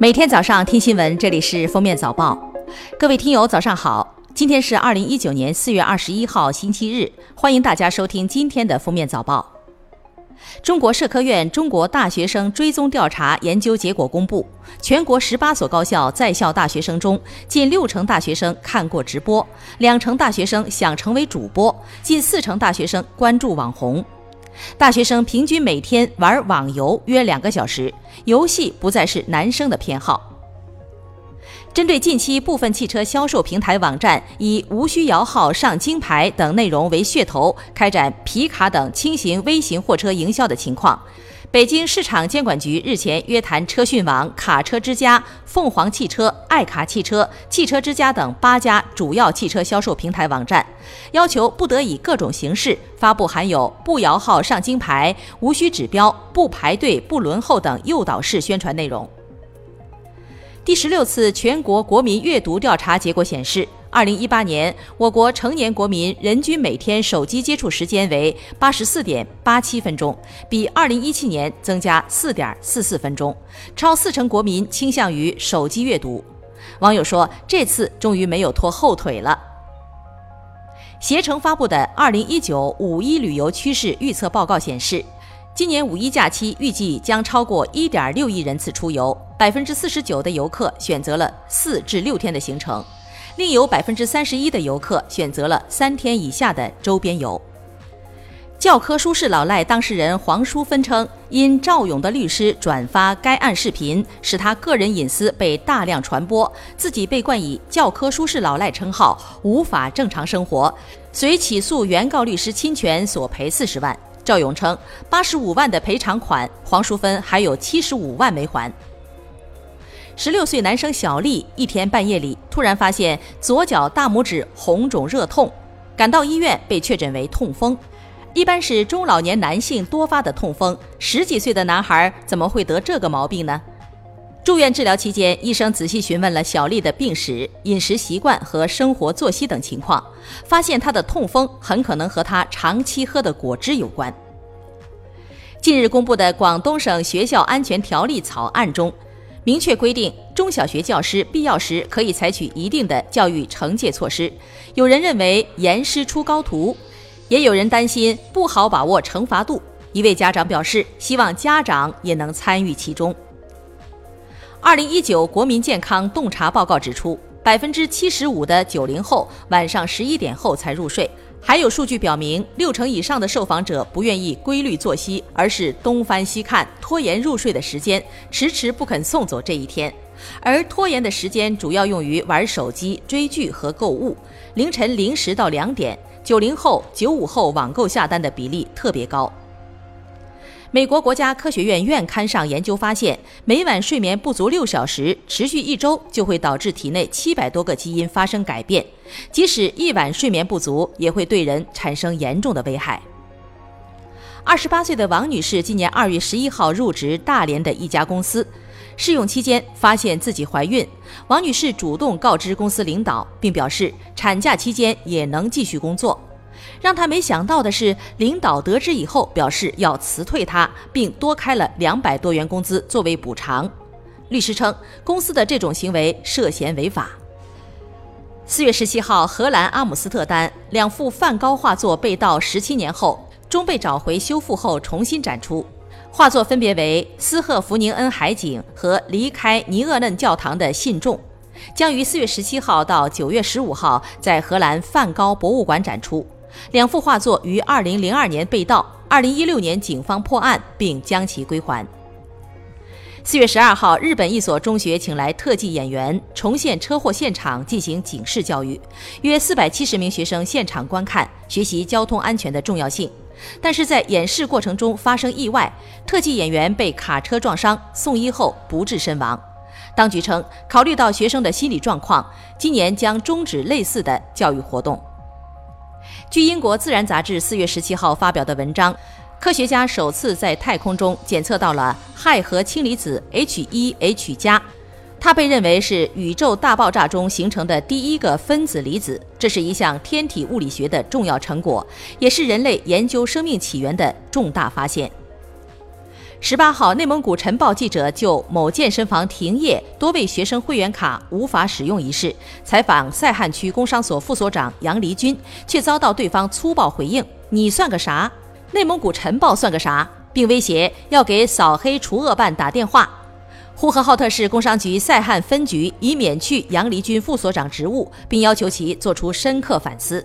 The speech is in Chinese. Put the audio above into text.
每天早上听新闻，这里是封面早报。各位听友，早上好！今天是二零一九年四月二十一号，星期日。欢迎大家收听今天的封面早报。中国社科院中国大学生追踪调查研究结果公布，全国十八所高校在校大学生中，近六成大学生看过直播，两成大学生想成为主播，近四成大学生关注网红。大学生平均每天玩网游约两个小时，游戏不再是男生的偏好。针对近期部分汽车销售平台网站以“无需摇号上金牌”等内容为噱头，开展皮卡等轻型微型货车营销的情况。北京市场监管局日前约谈车讯网、卡车之家、凤凰汽车、爱卡汽车、汽车之家等八家主要汽车销售平台网站，要求不得以各种形式发布含有“不摇号上金牌”“无需指标”“不排队”“不轮候”等诱导式宣传内容。第十六次全国国民阅读调查结果显示。二零一八年，我国成年国民人均每天手机接触时间为八十四点八七分钟，比二零一七年增加四点四四分钟，超四成国民倾向于手机阅读。网友说：“这次终于没有拖后腿了。”携程发布的《二零一九五一旅游趋势预测报告》显示，今年五一假期预计将超过一点六亿人次出游，百分之四十九的游客选择了四至六天的行程。另有百分之三十一的游客选择了三天以下的周边游。教科书式老赖当事人黄淑芬称，因赵勇的律师转发该案视频，使他个人隐私被大量传播，自己被冠以教科书式老赖称号，无法正常生活，遂起诉原告律师侵权，索赔四十万。赵勇称，八十五万的赔偿款，黄淑芬还有七十五万没还。十六岁男生小丽一天半夜里突然发现左脚大拇指红肿热痛，赶到医院被确诊为痛风，一般是中老年男性多发的痛风。十几岁的男孩怎么会得这个毛病呢？住院治疗期间，医生仔细询问了小丽的病史、饮食习惯和生活作息等情况，发现她的痛风很可能和她长期喝的果汁有关。近日公布的广东省学校安全条例草案中。明确规定，中小学教师必要时可以采取一定的教育惩戒措施。有人认为严师出高徒，也有人担心不好把握惩罚度。一位家长表示，希望家长也能参与其中。二零一九国民健康洞察报告指出，百分之七十五的九零后晚上十一点后才入睡。还有数据表明，六成以上的受访者不愿意规律作息，而是东翻西看，拖延入睡的时间，迟迟不肯送走这一天。而拖延的时间主要用于玩手机、追剧和购物。凌晨零时到两点，九零后、九五后网购下单的比例特别高。美国国家科学院院刊上研究发现，每晚睡眠不足六小时，持续一周就会导致体内七百多个基因发生改变。即使一晚睡眠不足，也会对人产生严重的危害。二十八岁的王女士今年二月十一号入职大连的一家公司，试用期间发现自己怀孕。王女士主动告知公司领导，并表示产假期间也能继续工作。让他没想到的是，领导得知以后表示要辞退他，并多开了两百多元工资作为补偿。律师称，公司的这种行为涉嫌违法。四月十七号，荷兰阿姆斯特丹两幅梵高画作被盗十七年后，终被找回修复后重新展出。画作分别为斯赫福宁恩海景和离开尼厄嫩教堂的信众，将于四月十七号到九月十五号在荷兰梵高博物馆展出。两幅画作于二零零二年被盗，二零一六年警方破案并将其归还。四月十二号，日本一所中学请来特技演员重现车祸现场进行警示教育，约四百七十名学生现场观看，学习交通安全的重要性。但是在演示过程中发生意外，特技演员被卡车撞伤，送医后不治身亡。当局称，考虑到学生的心理状况，今年将终止类似的教育活动。据英国《自然》杂志四月十七号发表的文章，科学家首次在太空中检测到了氦和氢离子 H 一 H 加，它被认为是宇宙大爆炸中形成的第一个分子离子，这是一项天体物理学的重要成果，也是人类研究生命起源的重大发现。十八号，内蒙古晨报记者就某健身房停业、多位学生会员卡无法使用一事采访塞罕区工商所副所长杨黎军，却遭到对方粗暴回应：“你算个啥？内蒙古晨报算个啥？”并威胁要给扫黑除恶办打电话。呼和浩特市工商局塞罕分局已免去杨黎军副所长职务，并要求其作出深刻反思。